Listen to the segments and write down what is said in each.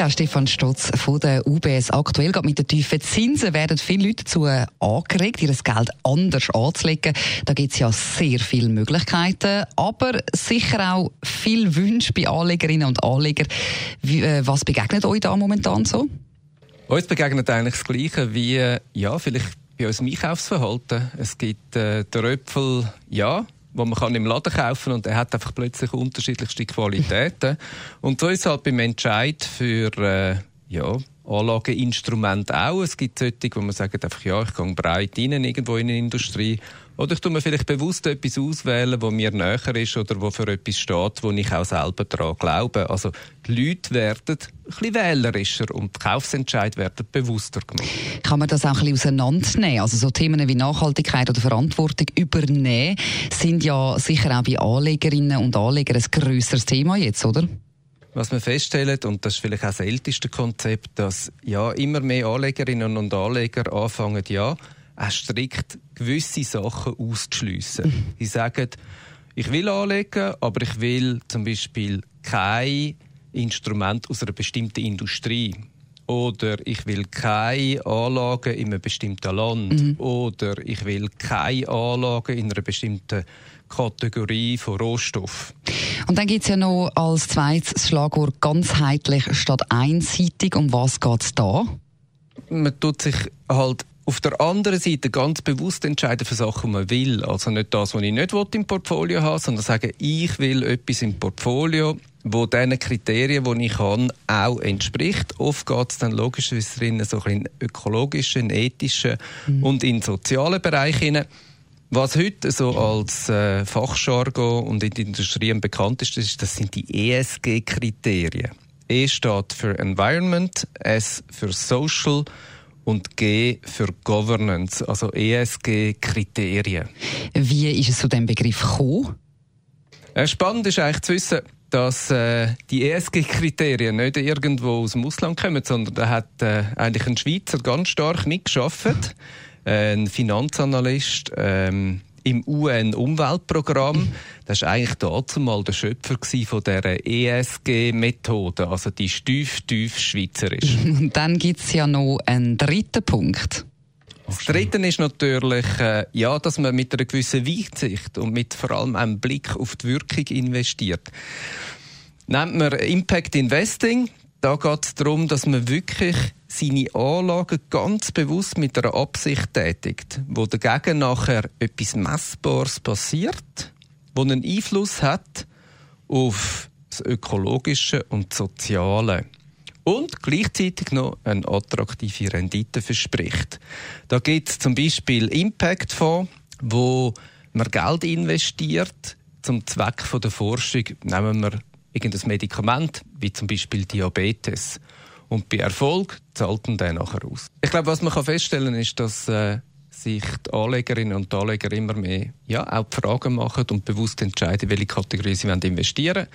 Ja, Stefan Stotz von der UBS. Aktuell mit den tiefen Zinsen werden viele Leute dazu angeregt, ihr Geld anders anzulegen. Da gibt es ja sehr viele Möglichkeiten, aber sicher auch viele Wünsche bei Anlegerinnen und Anlegern. Äh, was begegnet euch da momentan so? Uns begegnet eigentlich das Gleiche wie, ja, vielleicht bei unserem Einkaufsverhalten. Es gibt äh, den Röpfel, ja, wo man kann im Laden kaufen und er hat einfach plötzlich unterschiedlichste Qualitäten. und so ist halt beim Entscheid für äh, ja, Anlageinstrumente auch. Es gibt solche, wo man sagt einfach, ja, ich gehe breit rein irgendwo in eine Industrie oder ich tue mir vielleicht bewusst etwas auswählen, wo mir näher ist oder wo für etwas steht, wo ich auch selber daran glaube. Also die Leute werden ein bisschen wählerischer und die Kaufsentscheid werden bewusster gemacht. Kann man das auch ein bisschen auseinandernehmen? Also so Themen wie Nachhaltigkeit oder Verantwortung übernehmen sind ja sicher auch bei Anlegerinnen und Anlegern ein grösseres Thema jetzt, oder? Was wir feststellen, und das ist vielleicht auch das älteste Konzept, dass ja immer mehr Anlegerinnen und Anleger anfangen, ja, auch strikt gewisse Sachen auszuschliessen. Mhm. Sie sagen, ich will anlegen, aber ich will zum Beispiel kein Instrument aus einer bestimmten Industrie. Oder ich will keine Anlagen in einem bestimmten Land. Mhm. Oder ich will keine Anlagen in einer bestimmten Kategorie von Rohstoff. Und dann gibt es ja noch als zweites Schlagwort ganzheitlich statt einseitig. Um was geht es da? Man tut sich halt auf der anderen Seite ganz bewusst entscheiden für Sachen, die man will. Also nicht das, was ich nicht im Portfolio habe, sondern sagen, ich will etwas im Portfolio, wo diesen Kriterien, die ich habe, auch entspricht. Oft geht es dann logischerweise drin so ein in ökologischen, ethischen mhm. und in sozialen Bereich hinein. Was heute so als äh, Fachjargon und in der Industrie bekannt ist, das sind die ESG-Kriterien. E steht für Environment, S für Social und G für Governance, also ESG-Kriterien. Wie ist es zu dem Begriff gekommen? Äh, spannend ist eigentlich zu wissen, dass äh, die ESG-Kriterien nicht irgendwo aus dem Ausland kommen, sondern da hat äh, eigentlich ein Schweizer ganz stark mitgeschafft, äh, ein Finanzanalyst. Ähm, im UN-Umweltprogramm. Das war eigentlich dazu mal der Schöpfer von dieser ESG-Methode, also die stief, tief schweizerisch. Und dann gibt es ja noch einen dritten Punkt. Das Dritte ist natürlich, äh, ja, dass man mit einer gewissen Weitsicht und mit vor allem einem Blick auf die Wirkung investiert. Nennt man Impact Investing. Da geht es darum, dass man wirklich seine Anlagen ganz bewusst mit einer Absicht tätigt, wo dagegen nachher etwas Messbares passiert, wo einen Einfluss hat auf das Ökologische und Soziale und gleichzeitig noch eine attraktive Rendite verspricht. Da gibt es zum Beispiel Impact Fonds, wo man Geld investiert zum Zweck der Forschung. Nehmen wir irgendein Medikament, wie zum Beispiel Diabetes. Und bei Erfolg zahlt man den nachher aus. Ich glaube, was man feststellen kann, ist, dass äh, sich die Anlegerinnen und Anleger immer mehr ja, auch Fragen machen und bewusst entscheiden, welche Kategorie sie investieren wollen.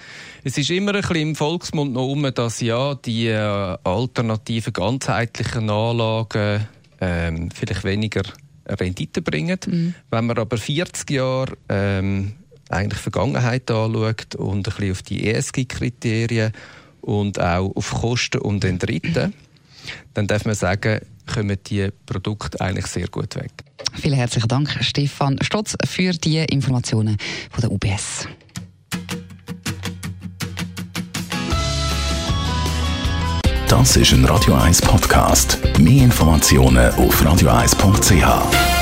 Es ist immer ein bisschen im Volksmund noch um, dass ja die äh, alternativen, ganzheitlichen Anlagen ähm, vielleicht weniger Rendite bringen. Mhm. Wenn man aber 40 Jahre ähm, eigentlich Vergangenheit anschaut und ein bisschen auf die ESG-Kriterien und auch auf Kosten und den Dritten, dann darf man sagen, kommen die Produkte eigentlich sehr gut weg. Vielen herzlichen Dank, Stefan Stotz, für die Informationen von der UBS. Das ist ein Radio 1 Podcast. Mehr Informationen auf radio1.ch.